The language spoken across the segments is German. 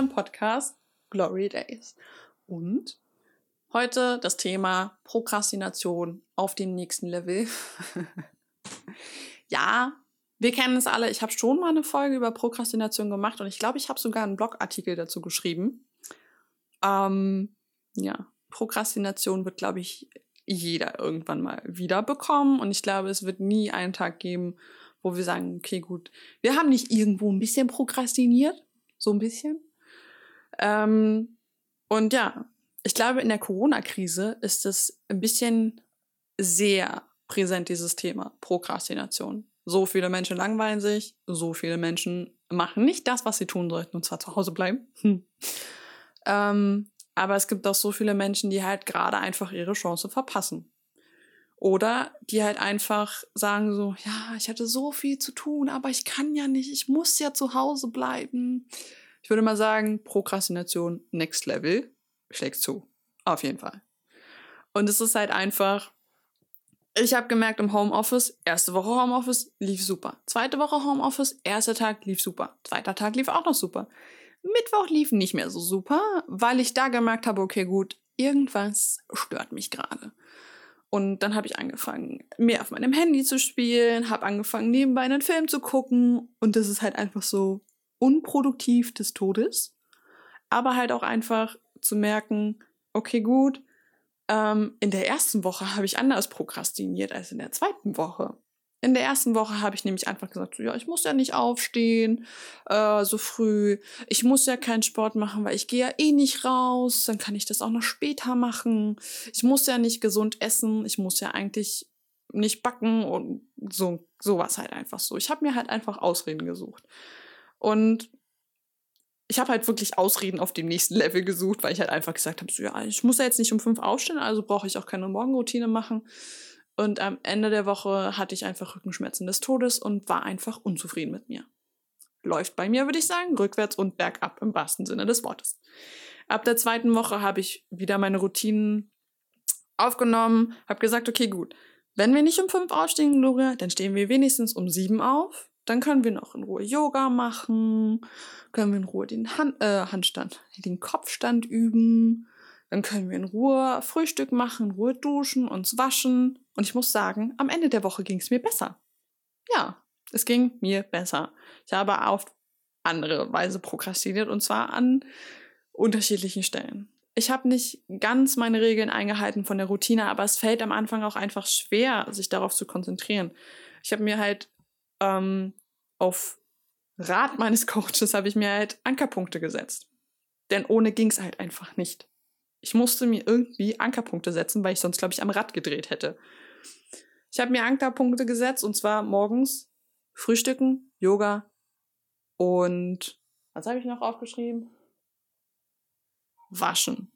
meinem Podcast Glory Days. Und heute das Thema Prokrastination auf dem nächsten Level. ja, wir kennen es alle. Ich habe schon mal eine Folge über Prokrastination gemacht und ich glaube, ich habe sogar einen Blogartikel dazu geschrieben. Ähm, ja, Prokrastination wird, glaube ich, jeder irgendwann mal wieder bekommen. Und ich glaube, es wird nie einen Tag geben, wo wir sagen, okay, gut, wir haben nicht irgendwo ein bisschen prokrastiniert, so ein bisschen. Ähm, und ja, ich glaube, in der Corona-Krise ist es ein bisschen sehr präsent, dieses Thema Prokrastination. So viele Menschen langweilen sich, so viele Menschen machen nicht das, was sie tun sollten, und zwar zu Hause bleiben. Hm. Ähm, aber es gibt auch so viele Menschen, die halt gerade einfach ihre Chance verpassen. Oder die halt einfach sagen so, ja, ich hatte so viel zu tun, aber ich kann ja nicht, ich muss ja zu Hause bleiben. Ich würde mal sagen, Prokrastination next level schlägt zu. Auf jeden Fall. Und es ist halt einfach, ich habe gemerkt im Homeoffice, erste Woche Homeoffice lief super. Zweite Woche Homeoffice, erster Tag lief super. Zweiter Tag lief auch noch super. Mittwoch lief nicht mehr so super, weil ich da gemerkt habe, okay, gut, irgendwas stört mich gerade. Und dann habe ich angefangen, mehr auf meinem Handy zu spielen, habe angefangen, nebenbei einen Film zu gucken. Und das ist halt einfach so unproduktiv des Todes. Aber halt auch einfach zu merken, okay, gut, ähm, in der ersten Woche habe ich anders prokrastiniert als in der zweiten Woche. In der ersten Woche habe ich nämlich einfach gesagt, so, ja, ich muss ja nicht aufstehen äh, so früh. Ich muss ja keinen Sport machen, weil ich gehe ja eh nicht raus. Dann kann ich das auch noch später machen. Ich muss ja nicht gesund essen. Ich muss ja eigentlich nicht backen und so sowas halt einfach so. Ich habe mir halt einfach Ausreden gesucht. Und ich habe halt wirklich Ausreden auf dem nächsten Level gesucht, weil ich halt einfach gesagt habe, so ja, ich muss ja jetzt nicht um fünf aufstehen, also brauche ich auch keine Morgenroutine machen. Und am Ende der Woche hatte ich einfach Rückenschmerzen des Todes und war einfach unzufrieden mit mir. Läuft bei mir, würde ich sagen, rückwärts und bergab im wahrsten Sinne des Wortes. Ab der zweiten Woche habe ich wieder meine Routinen aufgenommen, habe gesagt, okay, gut, wenn wir nicht um fünf aufstehen, Gloria, dann stehen wir wenigstens um sieben auf. Dann können wir noch in Ruhe Yoga machen, können wir in Ruhe den Hand, äh, Handstand, den Kopfstand üben, dann können wir in Ruhe Frühstück machen, in Ruhe duschen, uns waschen. Und ich muss sagen, am Ende der Woche ging es mir besser. Ja, es ging mir besser. Ich habe auf andere Weise prokrastiniert und zwar an unterschiedlichen Stellen. Ich habe nicht ganz meine Regeln eingehalten von der Routine, aber es fällt am Anfang auch einfach schwer, sich darauf zu konzentrieren. Ich habe mir halt ähm, auf Rat meines Coaches habe ich mir halt Ankerpunkte gesetzt. Denn ohne ging es halt einfach nicht. Ich musste mir irgendwie Ankerpunkte setzen, weil ich sonst, glaube ich, am Rad gedreht hätte. Ich habe mir Ankerpunkte gesetzt und zwar morgens Frühstücken, Yoga und was habe ich noch aufgeschrieben? Waschen.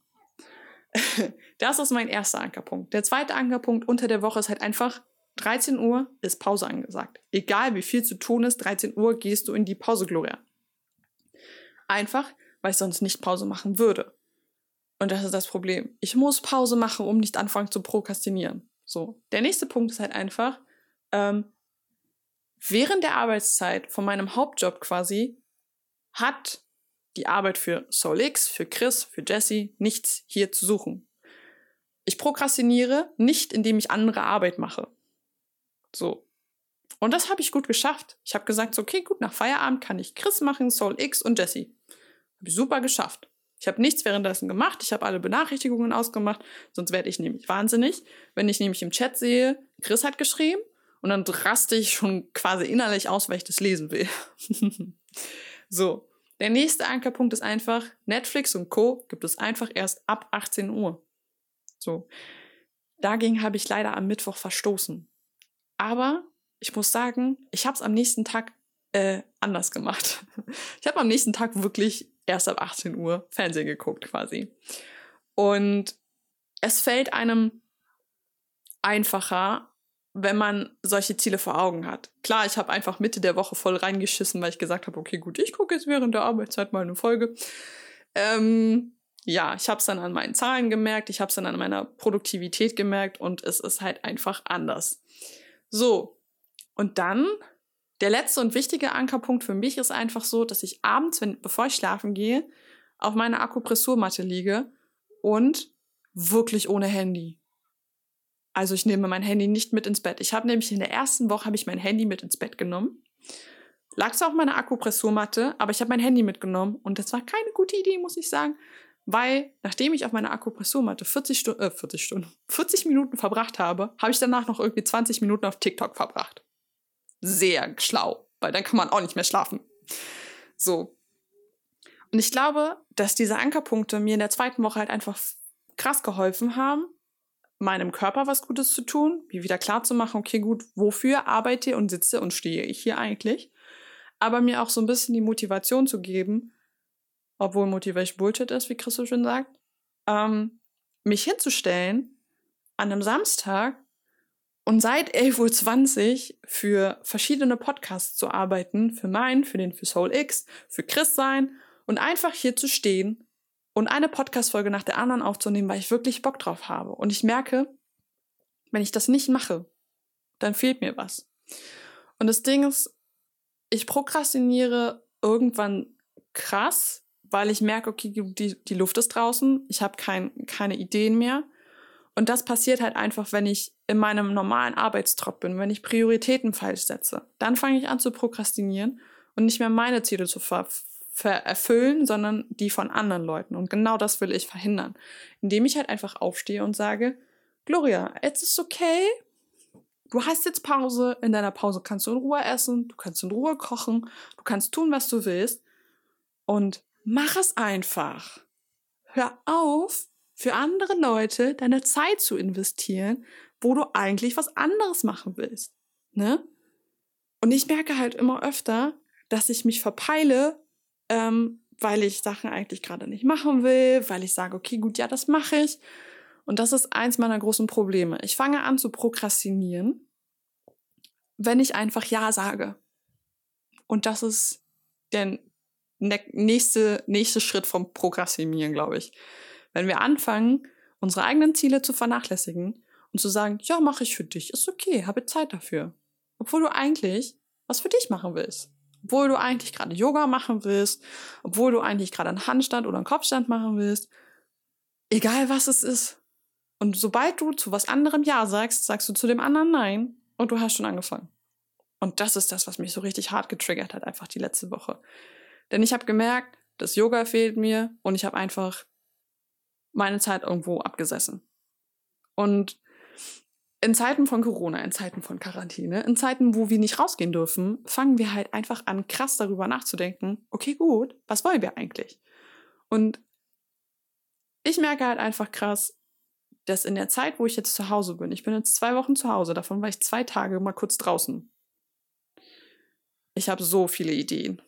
Das ist mein erster Ankerpunkt. Der zweite Ankerpunkt unter der Woche ist halt einfach 13 Uhr ist Pause angesagt. Egal wie viel zu tun ist, 13 Uhr gehst du in die Pause, Gloria. Einfach, weil ich sonst nicht Pause machen würde. Und das ist das Problem. Ich muss Pause machen, um nicht anfangen zu prokrastinieren. So. Der nächste Punkt ist halt einfach, ähm, während der Arbeitszeit von meinem Hauptjob quasi hat die Arbeit für Soul X, für Chris, für Jesse nichts hier zu suchen. Ich prokrastiniere nicht, indem ich andere Arbeit mache. So. Und das habe ich gut geschafft. Ich habe gesagt, so, okay, gut, nach Feierabend kann ich Chris machen, Soul X und Jesse. Habe ich super geschafft. Ich habe nichts währenddessen gemacht, ich habe alle Benachrichtigungen ausgemacht, sonst werde ich nämlich wahnsinnig. Wenn ich nämlich im Chat sehe, Chris hat geschrieben und dann raste ich schon quasi innerlich aus, weil ich das lesen will. so, der nächste Ankerpunkt ist einfach, Netflix und Co. gibt es einfach erst ab 18 Uhr. So, dagegen habe ich leider am Mittwoch verstoßen. Aber ich muss sagen, ich habe es am nächsten Tag äh, anders gemacht. Ich habe am nächsten Tag wirklich erst ab 18 Uhr Fernsehen geguckt quasi. Und es fällt einem einfacher, wenn man solche Ziele vor Augen hat. Klar, ich habe einfach Mitte der Woche voll reingeschissen, weil ich gesagt habe, okay, gut, ich gucke jetzt während der Arbeitszeit mal eine Folge. Ähm, ja, ich habe es dann an meinen Zahlen gemerkt, ich habe es dann an meiner Produktivität gemerkt und es ist halt einfach anders. So, und dann der letzte und wichtige Ankerpunkt für mich ist einfach so, dass ich abends, wenn, bevor ich schlafen gehe, auf meiner Akupressurmatte liege und wirklich ohne Handy. Also ich nehme mein Handy nicht mit ins Bett. Ich habe nämlich in der ersten Woche habe ich mein Handy mit ins Bett genommen. Lag es auf meiner Akupressurmatte, aber ich habe mein Handy mitgenommen und das war keine gute Idee, muss ich sagen, weil nachdem ich auf meiner Akupressurmatte 40 Stunden, äh, 40 Stunden, 40 Minuten verbracht habe, habe ich danach noch irgendwie 20 Minuten auf TikTok verbracht. Sehr schlau, weil dann kann man auch nicht mehr schlafen. So. Und ich glaube, dass diese Ankerpunkte mir in der zweiten Woche halt einfach krass geholfen haben, meinem Körper was Gutes zu tun, mir wieder klar zu machen, okay, gut, wofür arbeite und sitze und stehe ich hier eigentlich? Aber mir auch so ein bisschen die Motivation zu geben, obwohl Motivation Bullshit ist, wie Chris so schön sagt, ähm, mich hinzustellen an einem Samstag und seit 11.20 Uhr für verschiedene Podcasts zu arbeiten, für meinen, für den für Soul X, für Chris sein und einfach hier zu stehen und eine Podcast-Folge nach der anderen aufzunehmen, weil ich wirklich Bock drauf habe. Und ich merke, wenn ich das nicht mache, dann fehlt mir was. Und das Ding ist, ich prokrastiniere irgendwann krass, weil ich merke, okay, die, die Luft ist draußen, ich habe kein, keine Ideen mehr. Und das passiert halt einfach, wenn ich in meinem normalen Arbeitstrott bin, wenn ich Prioritäten falsch setze. Dann fange ich an zu prokrastinieren und nicht mehr meine Ziele zu ver erfüllen, sondern die von anderen Leuten. Und genau das will ich verhindern. Indem ich halt einfach aufstehe und sage, Gloria, jetzt ist okay. Du hast jetzt Pause. In deiner Pause kannst du in Ruhe essen, du kannst in Ruhe kochen, du kannst tun, was du willst. Und mach es einfach. Hör auf, für andere Leute deine Zeit zu investieren, wo du eigentlich was anderes machen willst. Ne? Und ich merke halt immer öfter, dass ich mich verpeile ähm, weil ich Sachen eigentlich gerade nicht machen will, weil ich sage, okay, gut, ja, das mache ich. Und das ist eins meiner großen Probleme. Ich fange an zu prokrastinieren, wenn ich einfach Ja sage. Und das ist der nächste, nächste Schritt vom Prokrastinieren, glaube ich. Wenn wir anfangen, unsere eigenen Ziele zu vernachlässigen und zu sagen, ja, mache ich für dich, ist okay, habe Zeit dafür. Obwohl du eigentlich was für dich machen willst obwohl du eigentlich gerade Yoga machen willst, obwohl du eigentlich gerade einen Handstand oder einen Kopfstand machen willst, egal was es ist. Und sobald du zu was anderem Ja sagst, sagst du zu dem anderen Nein und du hast schon angefangen. Und das ist das, was mich so richtig hart getriggert hat, einfach die letzte Woche. Denn ich habe gemerkt, das Yoga fehlt mir und ich habe einfach meine Zeit irgendwo abgesessen. Und in Zeiten von Corona, in Zeiten von Quarantäne, in Zeiten, wo wir nicht rausgehen dürfen, fangen wir halt einfach an, krass darüber nachzudenken, okay, gut, was wollen wir eigentlich? Und ich merke halt einfach krass, dass in der Zeit, wo ich jetzt zu Hause bin, ich bin jetzt zwei Wochen zu Hause, davon war ich zwei Tage mal kurz draußen. Ich habe so viele Ideen.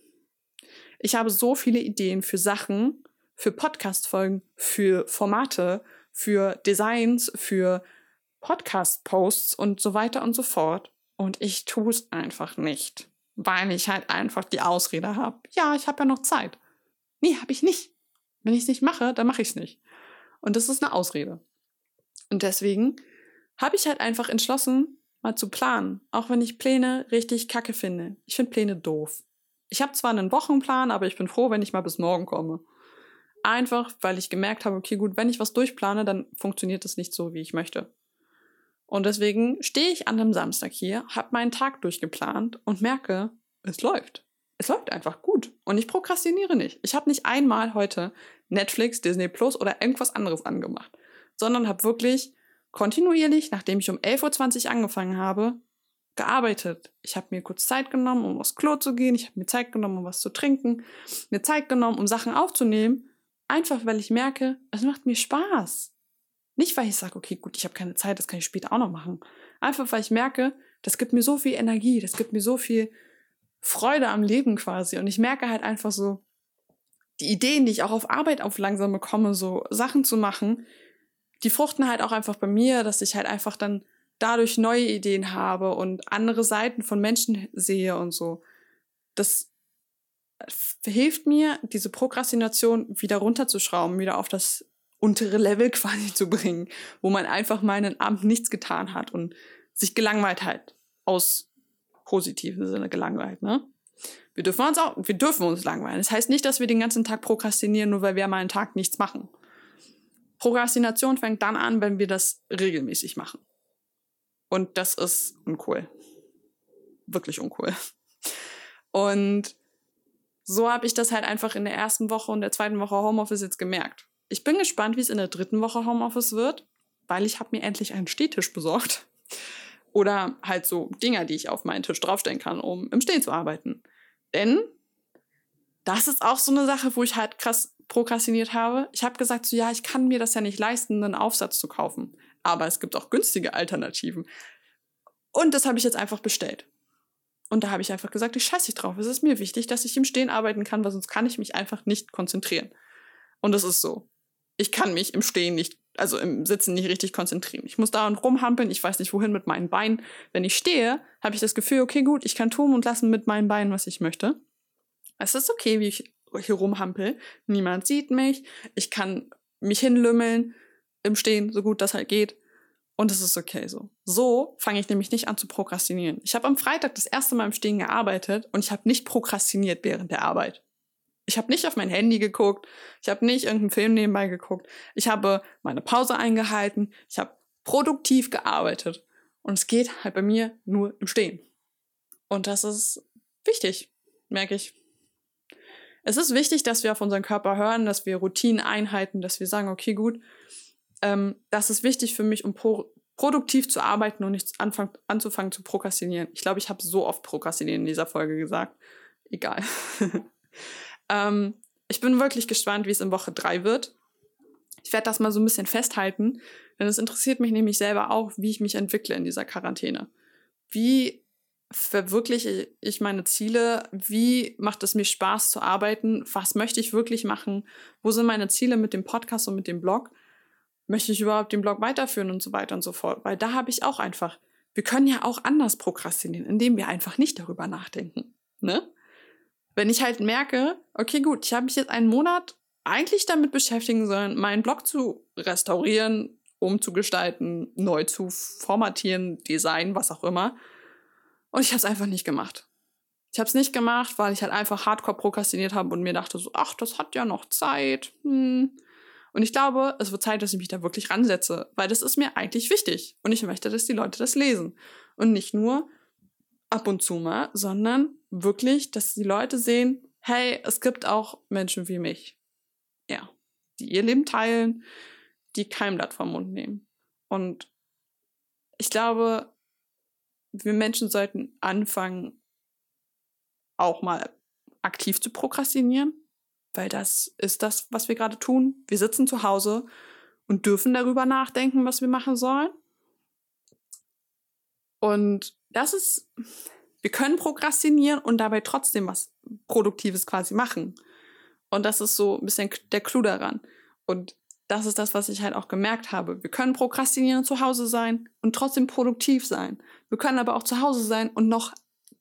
Ich habe so viele Ideen für Sachen, für Podcast-Folgen, für Formate, für Designs, für Podcast-Posts und so weiter und so fort. Und ich tue es einfach nicht, weil ich halt einfach die Ausrede habe, ja, ich habe ja noch Zeit. Nee, habe ich nicht. Wenn ich es nicht mache, dann mache ich es nicht. Und das ist eine Ausrede. Und deswegen habe ich halt einfach entschlossen, mal zu planen, auch wenn ich Pläne richtig kacke finde. Ich finde Pläne doof. Ich habe zwar einen Wochenplan, aber ich bin froh, wenn ich mal bis morgen komme. Einfach, weil ich gemerkt habe, okay, gut, wenn ich was durchplane, dann funktioniert es nicht so, wie ich möchte. Und deswegen stehe ich an einem Samstag hier, habe meinen Tag durchgeplant und merke, es läuft. Es läuft einfach gut. Und ich prokrastiniere nicht. Ich habe nicht einmal heute Netflix, Disney Plus oder irgendwas anderes angemacht, sondern habe wirklich kontinuierlich, nachdem ich um 11.20 Uhr angefangen habe, gearbeitet. Ich habe mir kurz Zeit genommen, um aufs Klo zu gehen. Ich habe mir Zeit genommen, um was zu trinken. Mir Zeit genommen, um Sachen aufzunehmen. Einfach weil ich merke, es macht mir Spaß. Nicht, weil ich sage, okay, gut, ich habe keine Zeit, das kann ich später auch noch machen. Einfach, weil ich merke, das gibt mir so viel Energie, das gibt mir so viel Freude am Leben quasi. Und ich merke halt einfach so, die Ideen, die ich auch auf Arbeit auf langsam bekomme, so Sachen zu machen, die fruchten halt auch einfach bei mir, dass ich halt einfach dann dadurch neue Ideen habe und andere Seiten von Menschen sehe und so. Das hilft mir, diese Prokrastination wieder runterzuschrauben, wieder auf das untere Level quasi zu bringen, wo man einfach mal einen Abend nichts getan hat und sich gelangweilt hat aus positiven Sinne gelangweilt, ne? Wir dürfen uns auch, wir dürfen uns langweilen. Das heißt nicht, dass wir den ganzen Tag prokrastinieren, nur weil wir mal einen Tag nichts machen. Prokrastination fängt dann an, wenn wir das regelmäßig machen. Und das ist uncool. Wirklich uncool. Und so habe ich das halt einfach in der ersten Woche und der zweiten Woche Homeoffice jetzt gemerkt. Ich bin gespannt, wie es in der dritten Woche Homeoffice wird, weil ich habe mir endlich einen Stehtisch besorgt. Oder halt so Dinger, die ich auf meinen Tisch draufstellen kann, um im Stehen zu arbeiten. Denn das ist auch so eine Sache, wo ich halt krass prokrastiniert habe. Ich habe gesagt, so ja, ich kann mir das ja nicht leisten, einen Aufsatz zu kaufen. Aber es gibt auch günstige Alternativen. Und das habe ich jetzt einfach bestellt. Und da habe ich einfach gesagt, ich scheiße nicht drauf. Es ist mir wichtig, dass ich im Stehen arbeiten kann, weil sonst kann ich mich einfach nicht konzentrieren. Und das ist so. Ich kann mich im Stehen nicht also im Sitzen nicht richtig konzentrieren. Ich muss da und rumhampeln, ich weiß nicht wohin mit meinen Beinen. Wenn ich stehe, habe ich das Gefühl, okay, gut, ich kann tun und lassen mit meinen Beinen, was ich möchte. Es ist okay, wie ich hier rumhampel. Niemand sieht mich. Ich kann mich hinlümmeln im Stehen, so gut das halt geht. Und es ist okay so. So fange ich nämlich nicht an zu prokrastinieren. Ich habe am Freitag das erste Mal im Stehen gearbeitet und ich habe nicht prokrastiniert während der Arbeit. Ich habe nicht auf mein Handy geguckt, ich habe nicht irgendeinen Film nebenbei geguckt, ich habe meine Pause eingehalten, ich habe produktiv gearbeitet. Und es geht halt bei mir nur im Stehen. Und das ist wichtig, merke ich. Es ist wichtig, dass wir auf unseren Körper hören, dass wir Routinen einhalten, dass wir sagen, okay, gut, ähm, das ist wichtig für mich, um pro produktiv zu arbeiten und nicht anfang, anzufangen zu prokrastinieren. Ich glaube, ich habe so oft prokrastinieren in dieser Folge gesagt. Egal. Ähm, ich bin wirklich gespannt, wie es in Woche drei wird. Ich werde das mal so ein bisschen festhalten, denn es interessiert mich nämlich selber auch, wie ich mich entwickle in dieser Quarantäne. Wie verwirkliche ich meine Ziele? Wie macht es mir Spaß zu arbeiten? Was möchte ich wirklich machen? Wo sind meine Ziele mit dem Podcast und mit dem Blog? Möchte ich überhaupt den Blog weiterführen und so weiter und so fort? Weil da habe ich auch einfach, wir können ja auch anders prokrastinieren, indem wir einfach nicht darüber nachdenken. Ne? Wenn ich halt merke, okay, gut, ich habe mich jetzt einen Monat eigentlich damit beschäftigen sollen, meinen Blog zu restaurieren, umzugestalten, neu zu formatieren, Design, was auch immer. Und ich habe es einfach nicht gemacht. Ich habe es nicht gemacht, weil ich halt einfach hardcore prokrastiniert habe und mir dachte so, ach, das hat ja noch Zeit. Hm. Und ich glaube, es wird Zeit, dass ich mich da wirklich ransetze, weil das ist mir eigentlich wichtig. Und ich möchte, dass die Leute das lesen. Und nicht nur ab und zu mal, sondern wirklich, dass die Leute sehen, hey, es gibt auch Menschen wie mich. Ja, die ihr Leben teilen, die kein Blatt vom Mund nehmen. Und ich glaube, wir Menschen sollten anfangen, auch mal aktiv zu prokrastinieren, weil das ist das, was wir gerade tun. Wir sitzen zu Hause und dürfen darüber nachdenken, was wir machen sollen. Und das ist, wir können prokrastinieren und dabei trotzdem was Produktives quasi machen. Und das ist so ein bisschen der Clou daran. Und das ist das, was ich halt auch gemerkt habe. Wir können prokrastinieren zu Hause sein und trotzdem produktiv sein. Wir können aber auch zu Hause sein und noch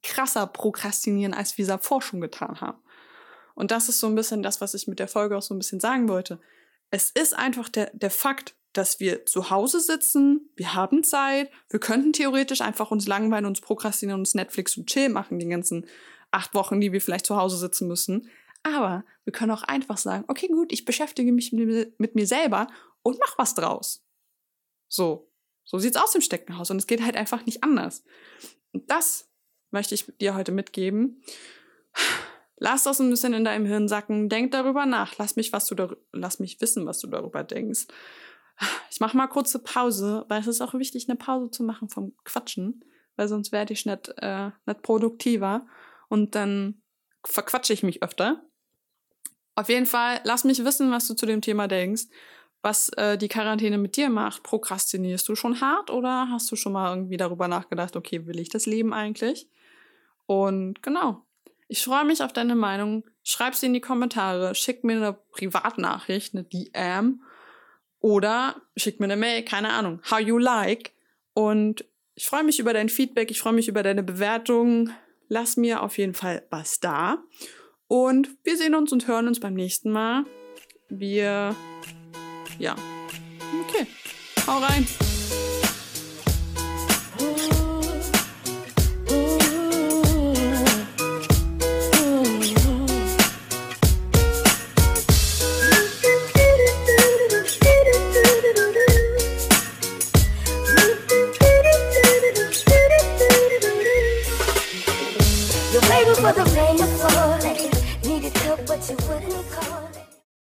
krasser prokrastinieren, als wir es davor schon getan haben. Und das ist so ein bisschen das, was ich mit der Folge auch so ein bisschen sagen wollte. Es ist einfach der, der Fakt, dass wir zu Hause sitzen, wir haben Zeit, wir könnten theoretisch einfach uns langweilen, uns prokrastinieren, uns Netflix und Chill machen, die ganzen acht Wochen, die wir vielleicht zu Hause sitzen müssen. Aber wir können auch einfach sagen, okay, gut, ich beschäftige mich mit mir selber und mach was draus. So. So sieht's aus im Steckenhaus und es geht halt einfach nicht anders. Und das möchte ich dir heute mitgeben. Lass das ein bisschen in deinem Hirn sacken, denk darüber nach, lass mich was du lass mich wissen, was du darüber denkst. Ich mache mal kurze Pause, weil es ist auch wichtig, eine Pause zu machen vom Quatschen, weil sonst werde ich nicht, äh, nicht produktiver und dann verquatsche ich mich öfter. Auf jeden Fall, lass mich wissen, was du zu dem Thema denkst, was äh, die Quarantäne mit dir macht. Prokrastinierst du schon hart oder hast du schon mal irgendwie darüber nachgedacht, okay, will ich das Leben eigentlich? Und genau, ich freue mich auf deine Meinung. Schreib sie in die Kommentare, schick mir eine Privatnachricht, eine DM oder schick mir eine Mail, keine Ahnung, how you like. Und ich freue mich über dein Feedback, ich freue mich über deine Bewertung. Lass mir auf jeden Fall was da. Und wir sehen uns und hören uns beim nächsten Mal. Wir, ja, okay, hau rein.